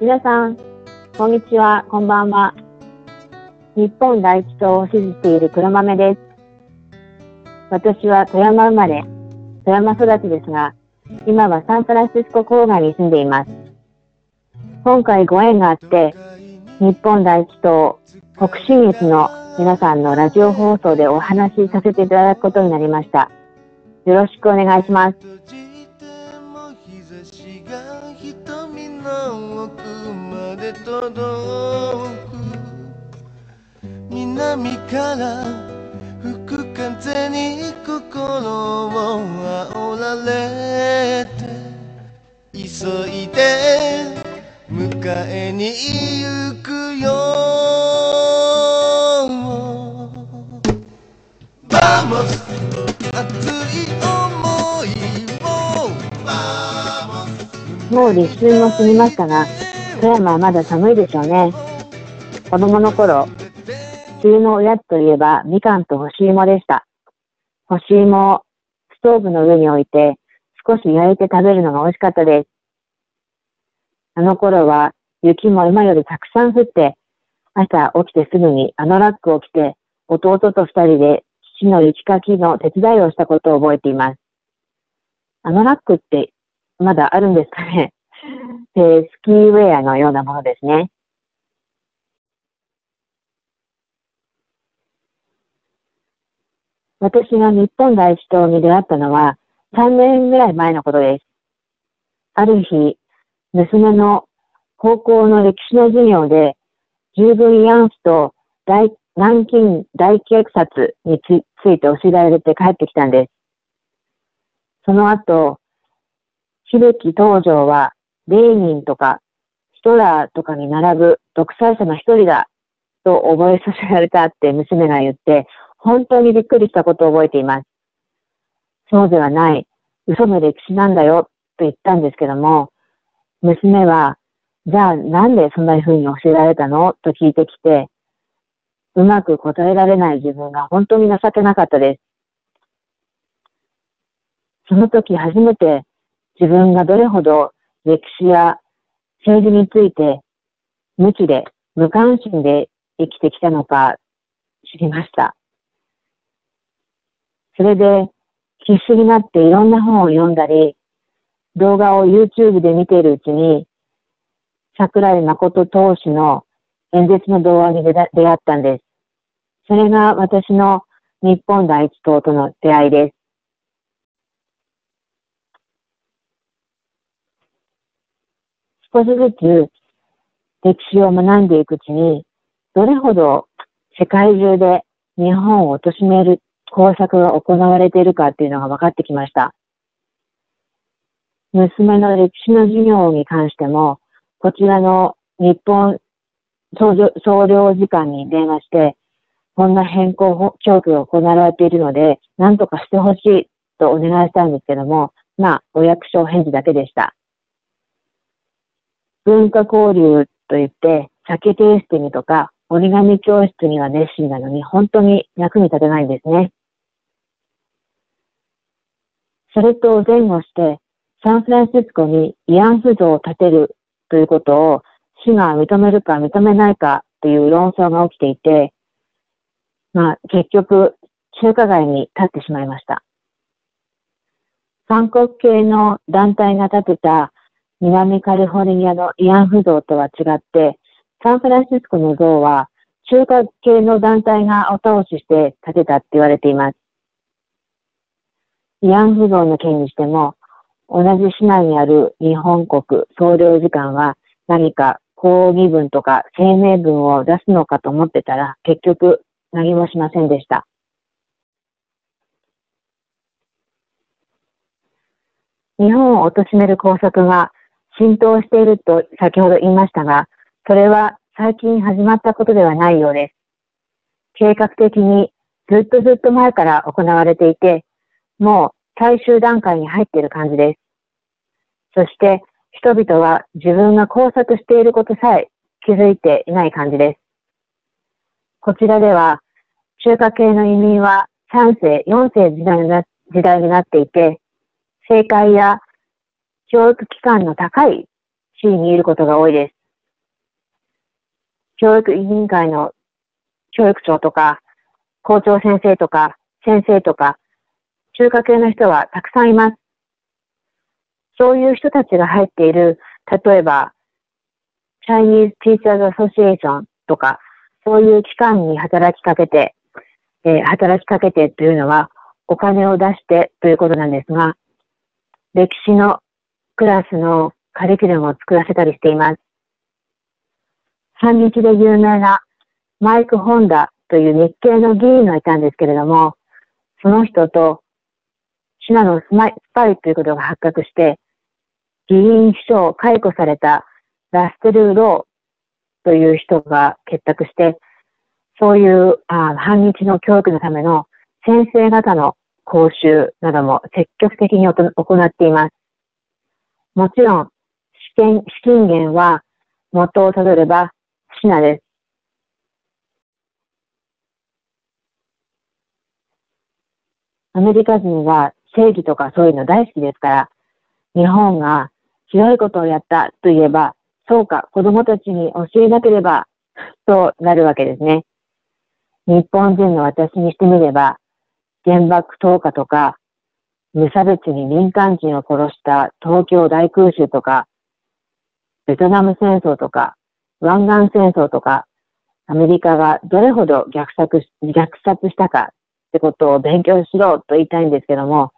皆さん、こんにちは、こんばんは。日本第一党を支持している黒豆です。私は富山生まれ、富山育ちですが、今はサンフランシスコ郊外に住んでいます。今回ご縁があって、日本第一党北信越の皆さんのラジオ放送でお話しさせていただくことになりました。よろしくお願いします。南から吹く風に心を煽られて急いで迎えに行くよ。 Vamos 熱い思いをもう立春も過ぎましたが。富山はまだ寒いでしょうね子供の頃梅雨のおやつといえば、みかんと干し芋でした。干し芋をストーブの上に置いて、少し焼いて食べるのが美味しかったです。あの頃は、雪も今よりたくさん降って、朝起きてすぐにあのラックを着て、弟と二人で父の雪かきの手伝いをしたことを覚えています。あのラックってまだあるんですかね？スキーウェアのようなものですね。私が日本第一党に出会ったのは3年ぐらい前のことです。ある日、娘の高校の歴史の授業で、十分慰安婦と大南京大虐殺について教えられて帰ってきたんです。その後、秀樹東条はレーニンとかヒトラーとかに並ぶ独裁者の一人だと覚えさせられたって娘が言って、本当にびっくりしたことを覚えています。そうではない。嘘の歴史なんだよ、と言ったんですけども、娘は、じゃあなんでそんな風に教えられたの？と聞いてきて、うまく答えられない自分が本当に情けなかったです。その時初めて自分がどれほど歴史や政治について無知で無関心で生きてきたのか知りました。それで必死になっていろんな本を読んだり、動画を YouTube で見ているうちに、桜井誠投手の演説の動画に出会ったんです。それが私の日本第一党との出会いです。少しずつ歴史を学んでいくうちに、どれほど世界中で日本を貶める工作が行われているかっていうのが分かってきました。娘の歴史の授業に関しても、こちらの日本総領事館に電話して、こんな変更教育が行われているので、何とかしてほしいとお願いしたんですけども、まあ、お役所返事だけでした。文化交流といって、酒テイスティングとか折り紙教室には熱心なのに、本当に役に立てないんですね。それと前後して、サンフランシスコに慰安婦像を建てるということを市が認めるか認めないかという論争が起きていて、まあ結局中華街に立ってしまいました。韓国系の団体が建てた南カリフォルニアの慰安婦像とは違って、サンフランシスコの像は中華系の団体がお倒しして建てたって言われています。慰安婦像の件にしても、同じ市内にある日本国総領事館は何か抗議文とか声明文を出すのかと思ってたら、結局何もしませんでした。日本を貶める工作が浸透していると先ほど言いましたが、それは最近始まったことではないようです。計画的にずっとずっと前から行われていて、もう最終段階に入っている感じです。そして人々は自分が工作していることさえ気づいていない感じです。こちらでは中華系の移民は3世、4世時代になっていて、政界や教育機関の高い地位にいることが多いです。教育委員会の教育長とか、校長先生とか、先生とか、中華系の人はたくさんいます。そういう人たちが入っている、例えば、Chinese Teachers Association とか、そういう機関に働きかけて、えー、働きかけてというのは、お金を出してということなんですが、歴史のクラスのカリキュラムを作らせたりしています。反日で有名なマイク・ホンダという日系の議員がいたんですけれども、その人とシナのスパイということが発覚して、議員秘書を解雇されたラステル・ローという人が結託して、そういうあ反日の教育のための先生方の講習なども積極的に行っています。もちろん、資金資金源は元をたどればシナです。アメリカ人は正義とかそういうの大好きですから、日本が強いことをやったと言えば、そうか、子供たちに教えなければ、となるわけですね。日本人の私にしてみれば、原爆投下とか、無差別に民間人を殺した東京大空襲とか、ベトナム戦争とか、湾岸戦争とか、アメリカがどれほど虐殺虐殺したかってことを勉強しろと言いたいんですけども、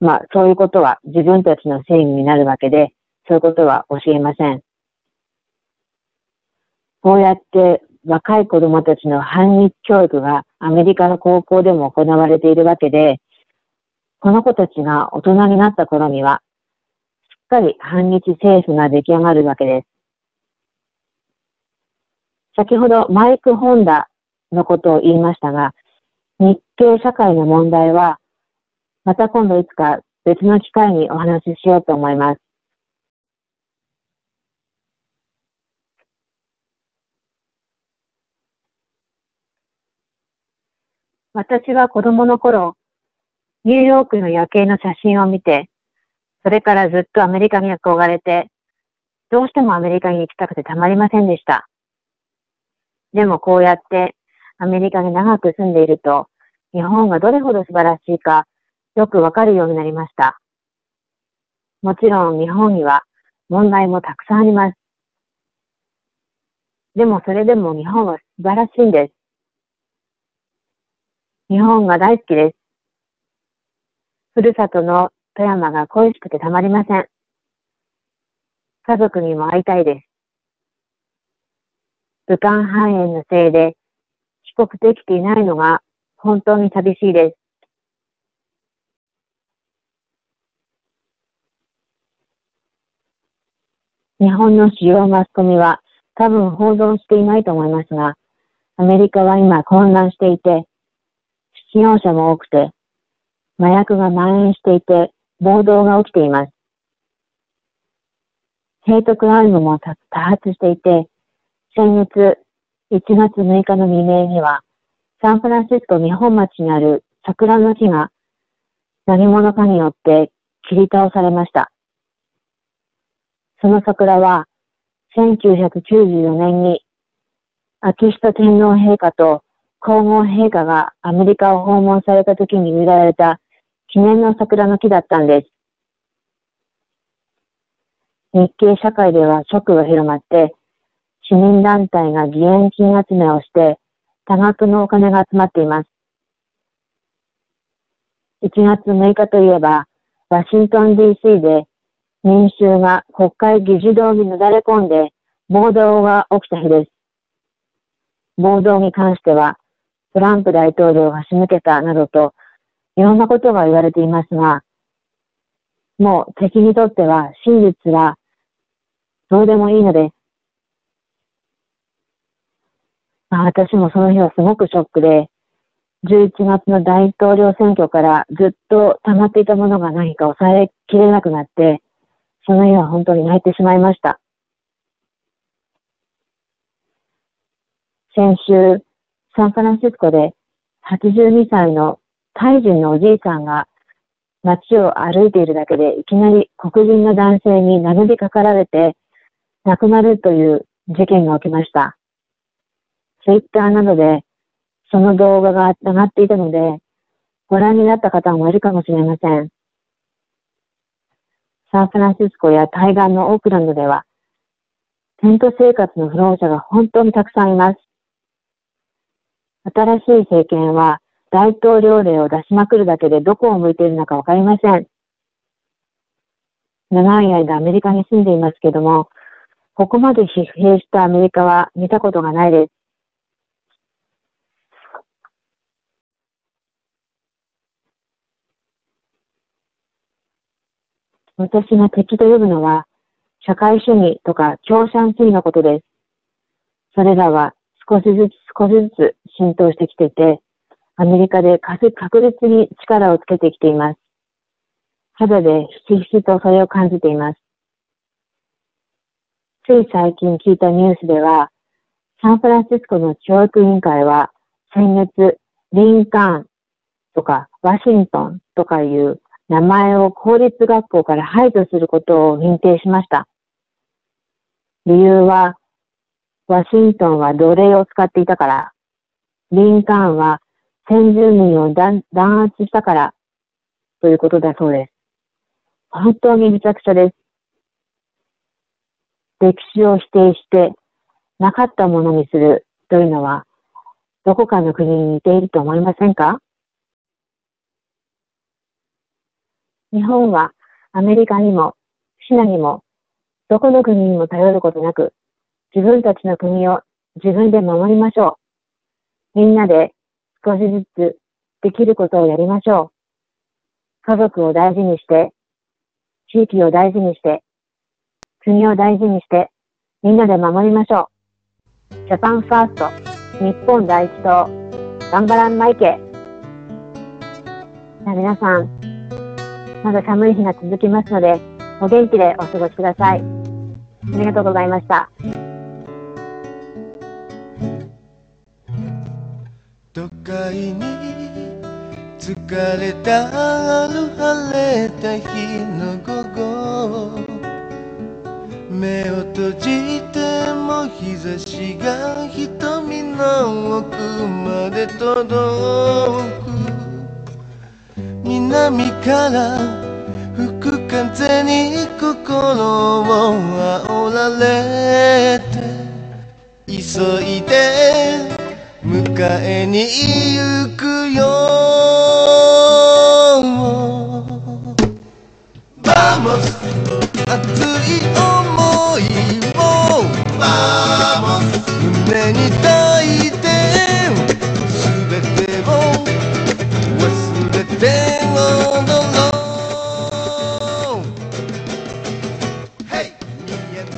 まあそういうことは自分たちの正義になるわけで、そういうことは教えません。こうやって若い子供たちの反日教育がアメリカの高校でも行われているわけで、この子たちが大人になった頃には、しっかり反日政府が出来上がるわけです。先ほどマイク・ホンダのことを言いましたが、日系社会の問題は、また今度いつか別の機会にお話ししようと思います。私は子供の頃、ニューヨークの夜景の写真を見て、それからずっとアメリカに憧れて、どうしてもアメリカに行きたくてたまりませんでした。でもこうやってアメリカに長く住んでいると、日本がどれほど素晴らしいかよくわかるようになりました。もちろん日本には問題もたくさんあります。でもそれでも日本は素晴らしいんです。日本が大好きです。ふるさとの富山が恋しくてたまりません。家族にも会いたいです。武漢肺炎のせいで帰国できていないのが本当に寂しいです。日本の主要マスコミは多分報道していないと思いますが、アメリカは今混乱していて、使用者も多くて、麻薬が蔓延していて、暴動が起きています。ヘイトクライムも多発していて、先月1月6日の未明には、サンフランシスコ日本町にある桜の木が何者かによって切り倒されました。その桜は1994年に秋下天皇陛下と皇后陛下がアメリカを訪問された時に植えられた記念の桜の木だったんです。日系社会ではショックが広まって、市民団体が義援金集めをして、多額のお金が集まっています。1月6日といえば、ワシントン DC で民衆が国会議事堂になだれ込んで暴動が起きた日です。暴動に関しては、トランプ大統領が仕向けたなどと、いろんなことが言われていますが、もう敵にとっては真実はどうでもいいのです。まあ、私もその日はすごくショックで、11月の大統領選挙からずっと溜まっていたものが何か抑えきれなくなって、その日は本当に泣いてしまいました。先週、サンフランシスコで82歳のタイ人のおじいさんが街を歩いているだけでいきなり黒人の男性に殴りかかられて亡くなるという事件が起きました。Twitter などでその動画が上がっていたので、ご覧になった方もいるかもしれません。サンフランシスコや対岸のオークランドでは、テント生活の不老者が本当にたくさんいます。新しい政権は大統領令を出しまくるだけでどこを向いているのかわかりません。長い間アメリカに住んでいますけども、ここまで疲弊したアメリカは見たことがないです。私が敵と呼ぶのは、社会主義とか共産主義のことです。それらは少しずつ少しずつ浸透してきていて、アメリカで確実に力をつけてきています。肌でひしひしとそれを感じています。つい最近聞いたニュースでは、サンフランシスコの教育委員会は先月、リンカーンとかワシントンとかいう名前を公立学校から排除することを認定しました。理由は、ワシントンは奴隷を使っていたから、リンカーンは先住民を弾圧したから、ということだそうです。本当にめちゃくちゃです。歴史を否定して、なかったものにするというのは、どこかの国に似ていると思いませんか？日本はアメリカにもシナにもどこの国にも頼ることなく自分たちの国を自分で守りましょう。みんなで少しずつできることをやりましょう。家族を大事にして、地域を大事にして、国を大事にして、みんなで守りましょう。ジャパンファースト、日本第一党、頑張らんマイケ。皆さん、まだ寒い日が続きますので、お元気でお過ごしください。ありがとうございました。都会に疲れたある晴れた日の午後目を閉じても日差しが瞳の奥まで届く。南から吹く風に心を煽られて。急いで迎えに行くよ。